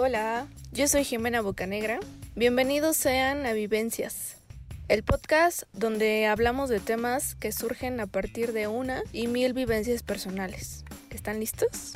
Hola, yo soy Jimena Bocanegra. Bienvenidos sean a Vivencias, el podcast donde hablamos de temas que surgen a partir de una y mil vivencias personales. ¿Están listos?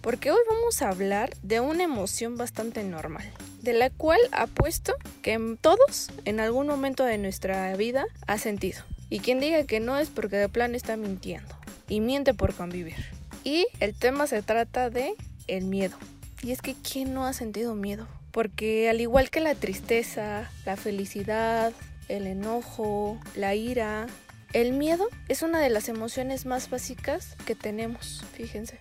Porque hoy vamos a hablar de una emoción bastante normal, de la cual apuesto que todos en algún momento de nuestra vida ha sentido. Y quien diga que no es porque de plan está mintiendo y miente por convivir. Y el tema se trata de el miedo. Y es que ¿quién no ha sentido miedo? Porque al igual que la tristeza, la felicidad, el enojo, la ira, el miedo es una de las emociones más básicas que tenemos, fíjense.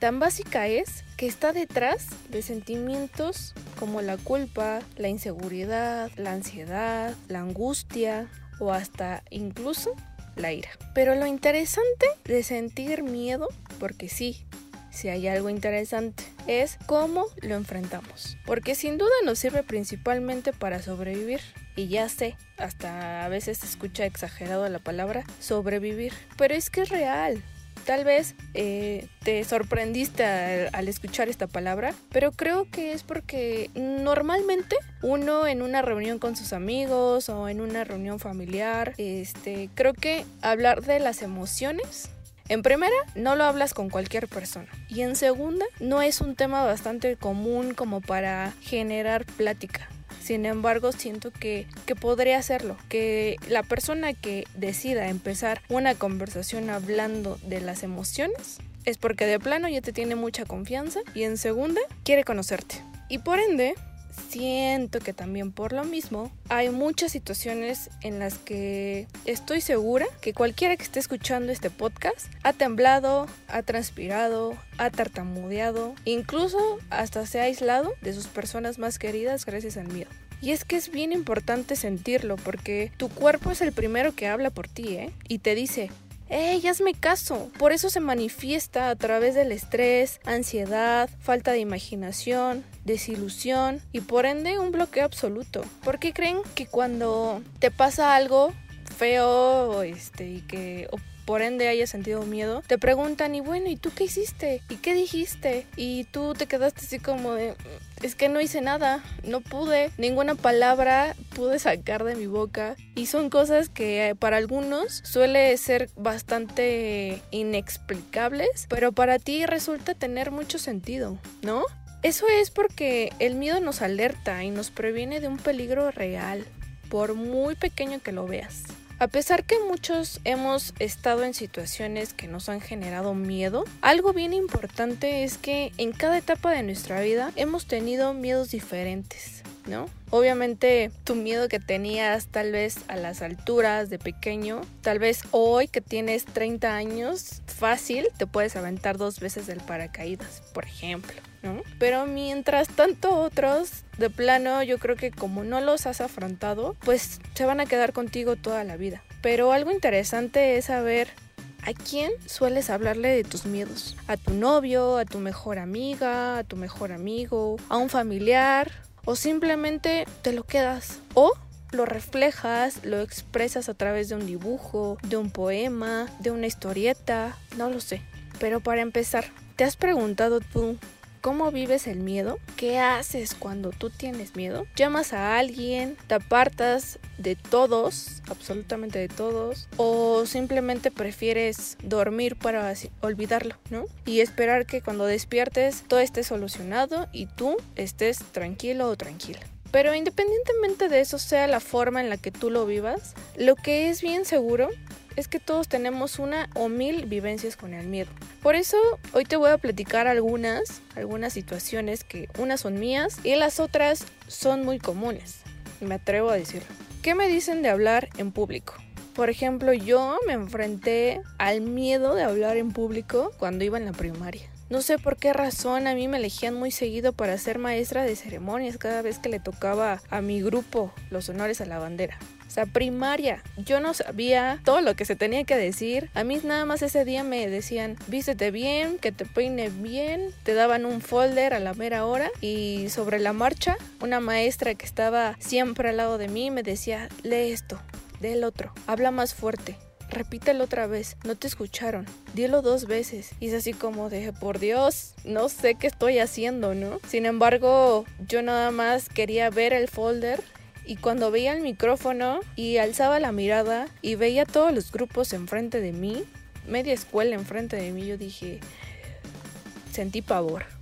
Tan básica es que está detrás de sentimientos como la culpa, la inseguridad, la ansiedad, la angustia o hasta incluso la ira. Pero lo interesante de sentir miedo, porque sí, si hay algo interesante, es cómo lo enfrentamos. Porque sin duda nos sirve principalmente para sobrevivir. Y ya sé, hasta a veces se escucha exagerado la palabra sobrevivir. Pero es que es real. Tal vez eh, te sorprendiste al, al, escuchar esta palabra, pero creo que es porque normalmente uno en una reunión con sus amigos o en una reunión familiar, este, creo que hablar de las emociones en primera, no lo hablas con cualquier persona. Y en segunda, no es un tema bastante común como para generar plática. Sin embargo, siento que, que podría hacerlo. Que la persona que decida empezar una conversación hablando de las emociones es porque de plano ya te tiene mucha confianza y en segunda, quiere conocerte. Y por ende, siento que también por lo mismo hay muchas situaciones en las que estoy segura que cualquiera que esté escuchando este podcast ha temblado, ha transpirado, ha tartamudeado, incluso hasta se ha aislado de sus personas más queridas gracias al miedo. Y es que es bien importante sentirlo porque tu cuerpo es el primero que habla por ti, ¿eh? Y te dice, ¡Ey, hazme caso! Por eso se manifiesta a través del estrés, ansiedad, falta de imaginación, desilusión y por ende un bloqueo absoluto. ¿Por qué creen que cuando te pasa algo feo este, y que por ende hayas sentido miedo, te preguntan, y bueno, ¿y tú qué hiciste? ¿Y qué dijiste? Y tú te quedaste así como de, es que no hice nada, no pude, ninguna palabra pude sacar de mi boca. Y son cosas que para algunos suele ser bastante inexplicables, pero para ti resulta tener mucho sentido, ¿no? Eso es porque el miedo nos alerta y nos previene de un peligro real, por muy pequeño que lo veas. A pesar que muchos hemos estado en situaciones que nos han generado miedo, algo bien importante es que en cada etapa de nuestra vida hemos tenido miedos diferentes. ¿No? Obviamente tu miedo que tenías tal vez a las alturas de pequeño, tal vez hoy que tienes 30 años, fácil te puedes aventar dos veces del paracaídas, por ejemplo, Pero mientras tanto otros, de plano, yo creo que como no los has afrontado, pues se van a quedar contigo toda la vida. Pero algo interesante es saber ¿A quién sueles hablarle de tus miedos? ¿A tu novio, a tu mejor amiga, a tu mejor amigo, a un familiar? ¿O simplemente te lo quedas? ¿O lo reflejas, lo expresas a través de un dibujo, de un poema, de una historieta? No lo sé. Pero para empezar, ¿te has preguntado tú ¿Cómo vives el miedo? ¿Qué haces cuando tú tienes miedo? ¿Llamas a alguien? ¿Te apartas de todos? Absolutamente de todos. ¿O simplemente prefieres dormir para olvidarlo, ¿no? Y esperar que cuando despiertes todo esté solucionado y tú estés tranquilo o tranquila. Pero independientemente de eso sea la forma en la que tú lo vivas, lo que es bien seguro es que todos tenemos una o mil vivencias con el miedo. Por eso hoy te voy a platicar algunas, algunas situaciones que unas son mías y las otras son muy comunes. Me atrevo a decirlo. ¿Qué me dicen de hablar en público? Por ejemplo, yo me enfrenté al miedo de hablar en público cuando iba en la primaria. No sé por qué razón a mí me elegían muy seguido para ser maestra de ceremonias cada vez que le tocaba a mi grupo los honores a la bandera. O sea, primaria. Yo no sabía todo lo que se tenía que decir. A mí nada más ese día me decían, vístete bien, que te peine bien. Te daban un folder a la mera hora. Y sobre la marcha, una maestra que estaba siempre al lado de mí me decía, lee esto, lee el otro, habla más fuerte. Repítelo otra vez, no te escucharon, dilo dos veces. Y es así como de, por Dios, no sé qué estoy haciendo, ¿no? Sin embargo, yo nada más quería ver el folder y cuando veía el micrófono y alzaba la mirada y veía todos los grupos enfrente de mí, media escuela enfrente de mí, yo dije, sentí pavor.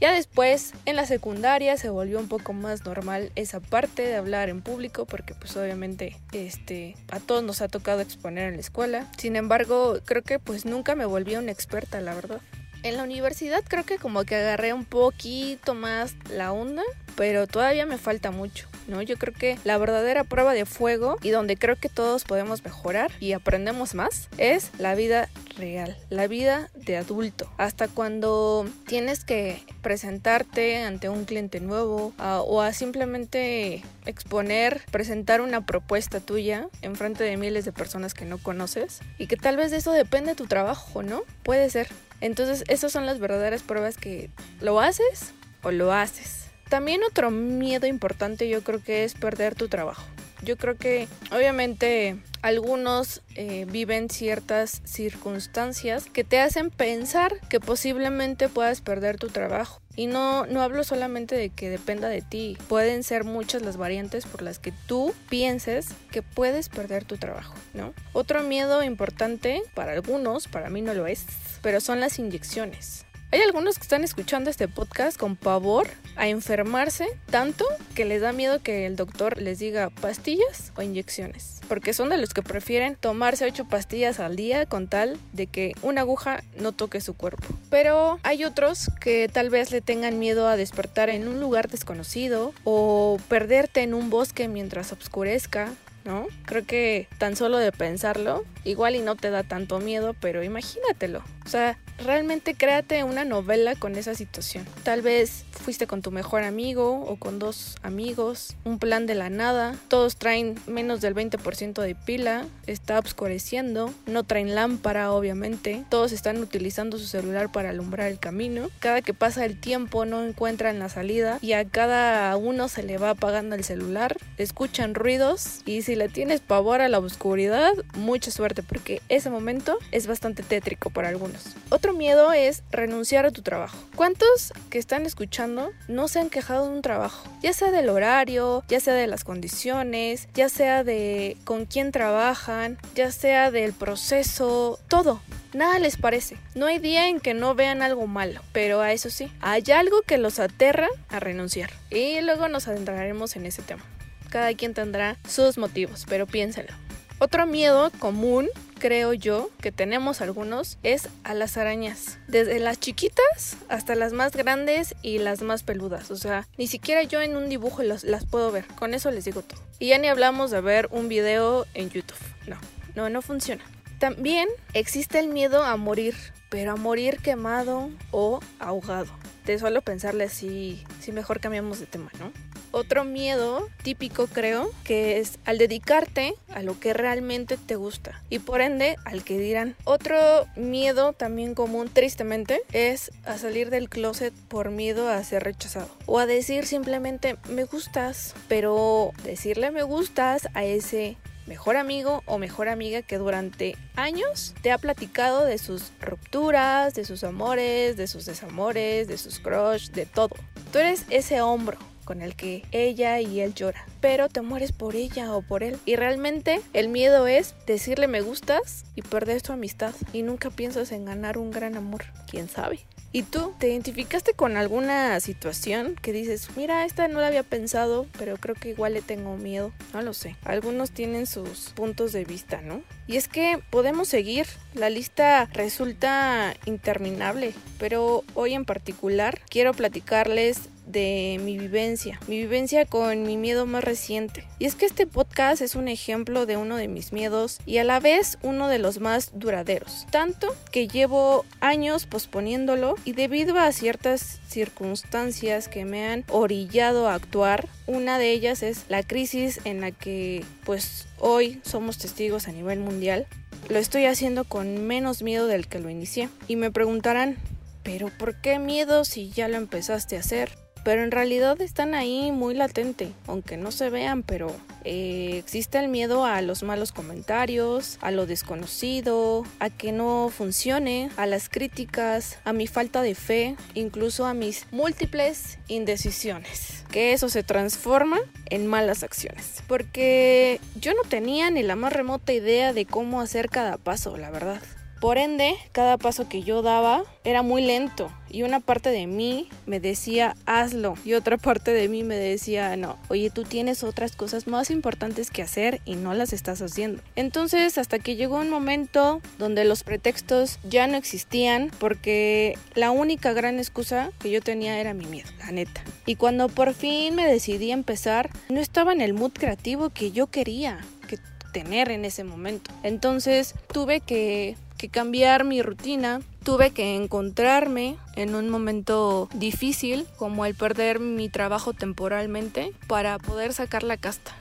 Ya después, en la secundaria se volvió un poco más normal esa parte de hablar en público porque pues obviamente este a todos nos ha tocado exponer en la escuela. Sin embargo, creo que pues nunca me volví una experta, la verdad. En la universidad creo que como que agarré un poquito más la onda, pero todavía me falta mucho. ¿no? Yo creo que la verdadera prueba de fuego y donde creo que todos podemos mejorar y aprendemos más es la vida real, la vida de adulto. Hasta cuando tienes que presentarte ante un cliente nuevo o a simplemente exponer, presentar una propuesta tuya en frente de miles de personas que no conoces y que tal vez de eso depende tu trabajo, ¿no? Puede ser. Entonces, esas son las verdaderas pruebas que lo haces o lo haces. También otro miedo importante yo creo que es perder tu trabajo. Yo creo que obviamente algunos eh, viven ciertas circunstancias que te hacen pensar que posiblemente puedas perder tu trabajo. Y no, no hablo solamente de que dependa de ti, pueden ser muchas las variantes por las que tú pienses que puedes perder tu trabajo, ¿no? Otro miedo importante para algunos, para mí no lo es, pero son las inyecciones. Hay algunos que están escuchando este podcast con pavor a enfermarse tanto que les da miedo que el doctor les diga pastillas o inyecciones. Porque son de los que prefieren tomarse ocho pastillas al día con tal de que una aguja no toque su cuerpo. Pero hay otros que tal vez le tengan miedo a despertar en un lugar desconocido o perderte en un bosque mientras oscurezca ¿no? Creo que tan solo de pensarlo, igual y no te da tanto miedo, pero imagínatelo. O sea, realmente créate una novela con esa situación. Tal vez fuiste con tu mejor amigo o con dos amigos, un plan de la nada, todos traen menos del 20% de pila, está obscureciendo, no traen lámpara obviamente, todos están utilizando su celular para alumbrar el camino, cada que pasa el tiempo no encuentran la salida y a cada uno se le va apagando el celular, escuchan ruidos y si le tienes pavor a la oscuridad, mucha suerte porque ese momento es bastante tétrico para algunos. Otro miedo es renunciar a tu trabajo. ¿Cuántos que están escuchando no se han quejado de un trabajo? Ya sea del horario, ya sea de las condiciones, ya sea de con quién trabajan, ya sea del proceso, todo. Nada les parece. No hay día en que no vean algo malo, pero a eso sí, hay algo que los aterra a renunciar. Y luego nos adentraremos en ese tema. Cada quien tendrá sus motivos, pero piénselo. Otro miedo común creo yo, que tenemos algunos, es a las arañas. Desde las chiquitas hasta las más grandes y las más peludas. O sea, ni siquiera yo en un dibujo las, las puedo ver. Con eso les digo todo. Y ya ni hablamos de ver un video en YouTube. No, no, no funciona. También existe el miedo a morir, pero a morir quemado o ahogado. De solo pensarle así, si mejor cambiamos de tema, ¿no? Otro miedo típico creo que es al dedicarte a lo que realmente te gusta y por ende al que dirán. Otro miedo también común tristemente es a salir del closet por miedo a ser rechazado o a decir simplemente me gustas, pero decirle me gustas a ese mejor amigo o mejor amiga que durante años te ha platicado de sus rupturas, de sus amores, de sus desamores, de sus crush, de todo. Tú eres ese hombro con el que ella y él lloran, pero te mueres por ella o por él. Y realmente el miedo es decirle me gustas y perder tu amistad y nunca piensas en ganar un gran amor, quién sabe. ¿Y tú te identificaste con alguna situación que dices, mira, esta no la había pensado, pero creo que igual le tengo miedo? No lo sé. Algunos tienen sus puntos de vista, ¿no? Y es que podemos seguir, la lista resulta interminable, pero hoy en particular quiero platicarles de mi vivencia, mi vivencia con mi miedo más reciente. Y es que este podcast es un ejemplo de uno de mis miedos y a la vez uno de los más duraderos. Tanto que llevo años posponiéndolo y debido a ciertas circunstancias que me han orillado a actuar, una de ellas es la crisis en la que pues hoy somos testigos a nivel mundial. Lo estoy haciendo con menos miedo del que lo inicié. Y me preguntarán, ¿pero por qué miedo si ya lo empezaste a hacer? Pero en realidad están ahí muy latente, aunque no se vean, pero eh, existe el miedo a los malos comentarios, a lo desconocido, a que no funcione, a las críticas, a mi falta de fe, incluso a mis múltiples indecisiones. Que eso se transforma en malas acciones. Porque yo no tenía ni la más remota idea de cómo hacer cada paso, la verdad. Por ende, cada paso que yo daba era muy lento y una parte de mí me decía hazlo y otra parte de mí me decía no, oye tú tienes otras cosas más importantes que hacer y no las estás haciendo. Entonces hasta que llegó un momento donde los pretextos ya no existían porque la única gran excusa que yo tenía era mi miedo, la neta. Y cuando por fin me decidí a empezar, no estaba en el mood creativo que yo quería que tener en ese momento. Entonces tuve que que cambiar mi rutina, tuve que encontrarme en un momento difícil como el perder mi trabajo temporalmente para poder sacar la casta.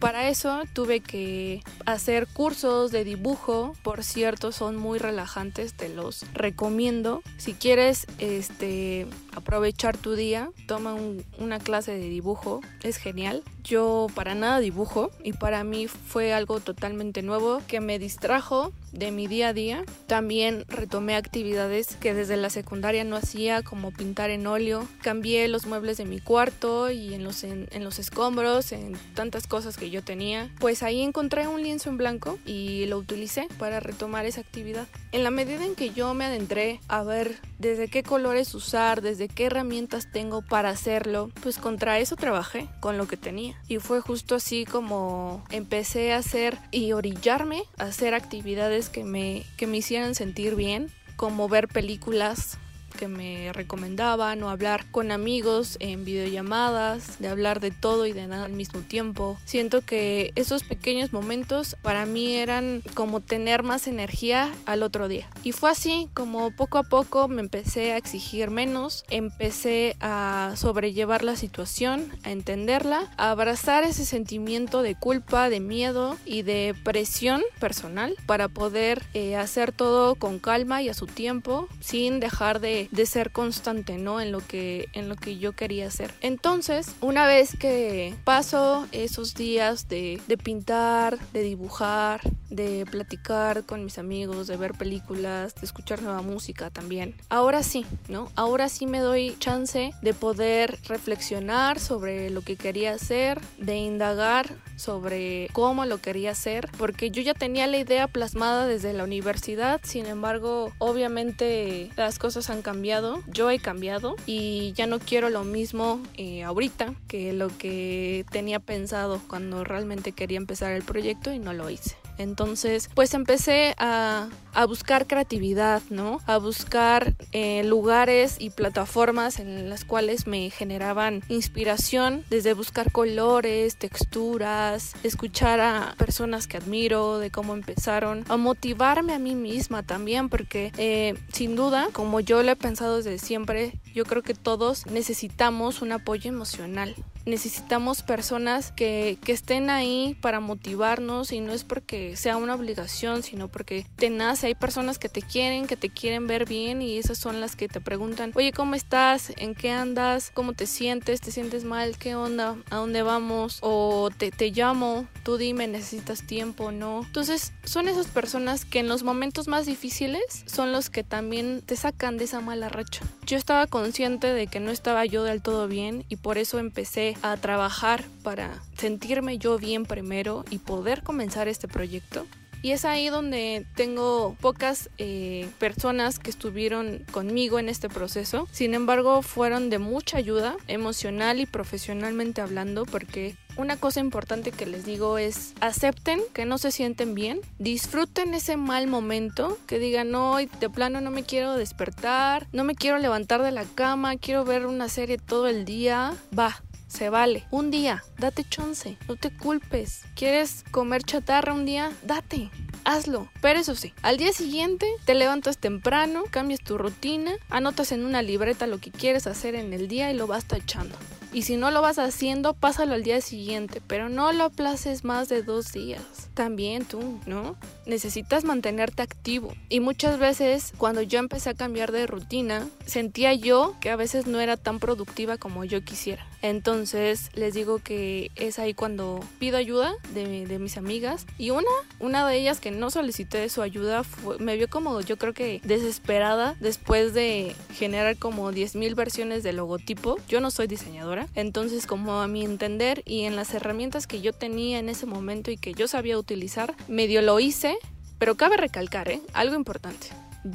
Para eso tuve que hacer cursos de dibujo, por cierto, son muy relajantes, te los recomiendo. Si quieres este aprovechar tu día, toma una clase de dibujo, es genial. Yo para nada dibujo y para mí fue algo totalmente nuevo que me distrajo de mi día a día. También retomé actividades que desde la secundaria no hacía, como pintar en óleo. Cambié los muebles de mi cuarto y en los, en, los escombros, en tantas cosas que yo tenía. Pues ahí encontré un lienzo en blanco y lo utilicé para retomar esa actividad. En la medida en que yo me adentré a ver desde qué colores usar, desde qué herramientas tengo para hacerlo, pues contra eso trabajé, con lo que tenía. Y fue justo así como empecé a hacer y orillarme a hacer actividades que me, que me hicieran sentir bien, como ver películas que me recomendaban o hablar con amigos en videollamadas, de hablar de todo y de nada al mismo tiempo. Siento que esos pequeños momentos para mí eran como tener más energía al otro día. Y fue así como poco a poco me empecé a exigir menos, empecé a sobrellevar la situación, a entenderla, a abrazar ese sentimiento de culpa, de miedo y de presión personal para poder eh, hacer todo con calma y a su tiempo sin dejar de de ser constante, ¿no? En lo que, en lo que yo quería hacer. Entonces, una vez que paso esos días de, de pintar, de dibujar, de platicar con mis amigos, de ver películas, de escuchar nueva música también. Ahora sí, ¿no? Ahora sí me doy chance de poder reflexionar sobre lo que quería hacer, de indagar sobre cómo lo quería hacer, porque yo ya tenía la idea plasmada desde la universidad, sin embargo, obviamente las cosas han cambiado, yo he cambiado y ya no quiero lo mismo eh, ahorita que lo que tenía pensado cuando realmente quería empezar el proyecto y no lo hice. Entonces, pues empecé a, buscar creatividad, ¿no? A buscar eh, lugares y plataformas en las cuales me generaban inspiración, desde buscar colores, texturas, escuchar a personas que admiro, de cómo empezaron, a motivarme a mí misma también, porque eh, sin duda, como yo lo he pensado desde siempre, yo creo que todos necesitamos un apoyo emocional necesitamos personas que, que, estén ahí para motivarnos y no es porque sea una obligación, sino porque te nace. Hay personas que te quieren, que te quieren ver bien y esas son las que te preguntan, oye, ¿cómo estás? ¿En qué andas? ¿Cómo te sientes? ¿Te sientes mal? ¿Qué onda? ¿A dónde vamos? O te, te llamo, tú dime, necesitas tiempo, ¿no? Entonces son esas personas que en los momentos más difíciles son los que también te sacan de esa mala racha. Yo estaba consciente de que no estaba yo del todo bien y por eso empecé a trabajar para sentirme yo bien primero y poder comenzar este proyecto. Y es ahí donde tengo pocas eh, personas que estuvieron conmigo en este proceso. Sin embargo, fueron de mucha ayuda emocional y profesionalmente hablando porque una cosa importante que les digo es acepten que no se sienten bien, disfruten ese mal momento, que digan, no, de plano no me quiero despertar, no me quiero levantar de la cama, quiero ver una serie todo el día, va, se vale. Un día, date chance, no te culpes. ¿Quieres comer chatarra un día? Date. Hazlo, pero eso sí, al día siguiente te levantas temprano, cambias tu rutina, anotas en una libreta lo que quieres hacer en el día y lo vas tachando. Y si no lo vas haciendo, pásalo al día siguiente, pero no lo aplaces más de dos días. También tú, ¿no? Necesitas mantenerte activo. Y muchas veces cuando yo empecé a cambiar de rutina, sentía yo que a veces no era tan productiva como yo quisiera. Entonces les digo que es ahí cuando pido ayuda de, de mis amigas. Y una, una de ellas que no solicité su ayuda, me vio como yo creo que desesperada después de generar como 10.000 versiones de logotipo. Yo no soy diseñadora. Entonces como a mi entender y en las herramientas que yo tenía en ese momento y que yo sabía utilizar, medio lo hice. Pero cabe recalcar, ¿eh? Algo importante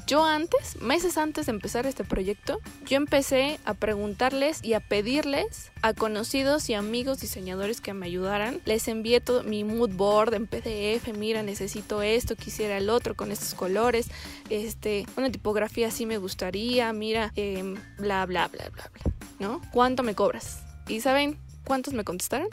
yo antes, meses antes de empezar este proyecto, yo empecé a preguntarles y a pedirles a conocidos y amigos diseñadores que me ayudaran. Les envié todo mi mood board en PDF, mira, necesito esto, quisiera el otro con estos colores, este, una tipografía así me gustaría, mira, eh, bla, bla, bla, bla, bla, ¿no? ¿Cuánto me cobras? ¿Y saben cuántos me contestaron?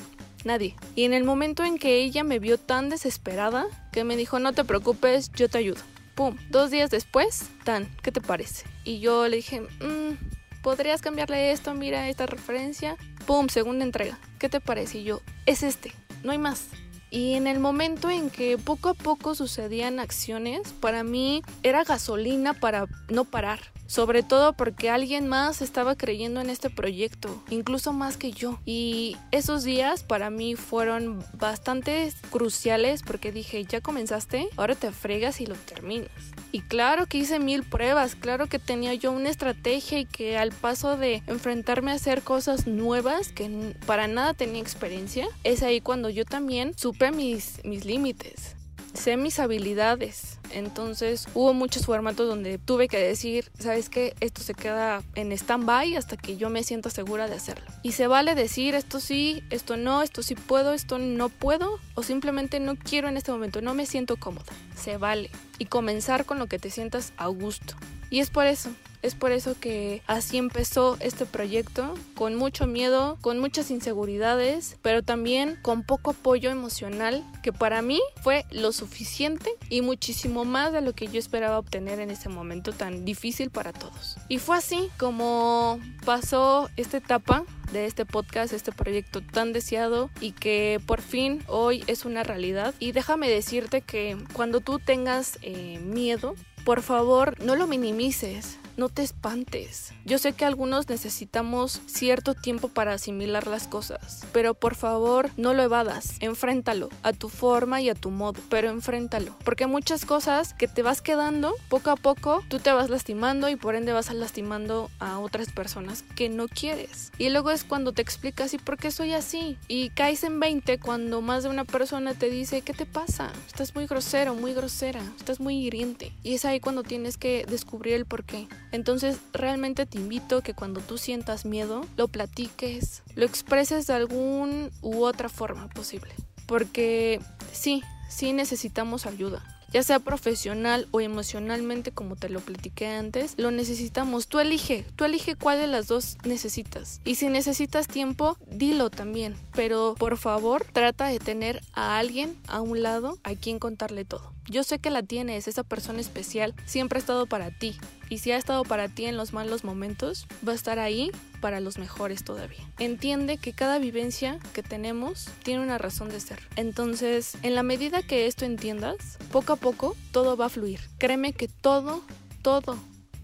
Nadie. Y en el momento en que ella me vio tan desesperada, que me dijo, no te preocupes, yo te ayudo. ¡Pum! Dos días después, tan, ¿qué te parece? Y yo le dije, mmm, ¿podrías cambiarle esto? Mira esta referencia. ¡Pum! Segunda entrega. ¿Qué te parece? Y yo, es este, no hay más. Y en el momento en que poco a poco sucedían acciones, para mí era gasolina para no parar. Sobre todo porque alguien más estaba creyendo en este proyecto, incluso más que yo. Y esos días para mí fueron bastante cruciales porque dije, ya comenzaste, ahora te fregas y lo terminas. Y claro que hice mil pruebas, claro que tenía yo una estrategia y que al paso de enfrentarme a hacer cosas nuevas que para nada tenía experiencia, es ahí cuando yo también supe mis, mis límites, sé mis habilidades. Entonces hubo muchos formatos donde tuve que decir, ¿sabes qué? Esto se queda en stand-by hasta que yo me sienta segura de hacerlo. Y se vale decir esto sí, esto no, esto sí puedo, esto no puedo, o simplemente no quiero en este momento, no me siento cómoda. Se vale. Y comenzar con lo que te sientas a gusto. Y es por eso, es por eso que así empezó este proyecto, con mucho miedo, con muchas inseguridades, pero también con poco apoyo emocional, que para mí fue lo suficiente y muchísimo más de lo que yo esperaba obtener en ese momento tan difícil para todos. Y fue así como pasó esta etapa de este podcast, este proyecto tan deseado y que por fin hoy es una realidad. Y déjame decirte que cuando tú tengas eh, miedo, por favor, no lo minimices no te espantes. Yo sé que algunos necesitamos cierto tiempo para asimilar las cosas, pero por favor no lo evadas, enfréntalo a tu forma y a tu modo, pero enfréntalo, porque muchas cosas que te vas quedando poco a poco, tú te vas lastimando y por ende vas lastimando a otras personas que no quieres. Y luego es cuando te explicas y por qué soy así y caes en 20 cuando más de una persona te dice, ¿qué te pasa? Estás muy grosero, muy grosera, estás muy hiriente. Y es ahí cuando tienes que descubrir el por qué. Entonces realmente te invito que cuando tú sientas miedo, lo platiques, lo expreses de algún u otra forma posible. Porque sí, sí necesitamos ayuda ya sea profesional o emocionalmente como te lo platiqué antes, lo necesitamos. Tú elige, tú elige cuál de las dos necesitas. Y si necesitas tiempo, dilo también. Pero por favor, trata de tener a alguien a un lado a quien contarle todo. Yo sé que la tienes, esa persona especial siempre ha estado para ti. Y si ha estado para ti en los malos momentos, va a estar ahí para los mejores todavía. Entiende que cada vivencia que tenemos tiene una razón de ser. Entonces, en la medida que esto entiendas, poco a poco todo va a fluir. Créeme que todo, todo,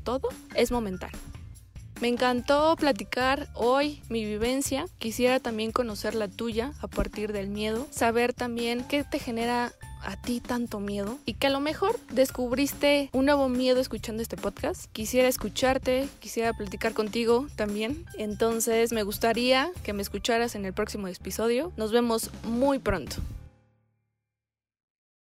todo es momentáneo. Me encantó platicar hoy mi vivencia. Quisiera también conocer la tuya a partir del miedo. Saber también qué te genera a ti tanto miedo y que a lo mejor descubriste un nuevo miedo escuchando este podcast. Quisiera escucharte, quisiera platicar contigo también. Entonces me gustaría que me escucharas en el próximo episodio. Nos vemos muy pronto.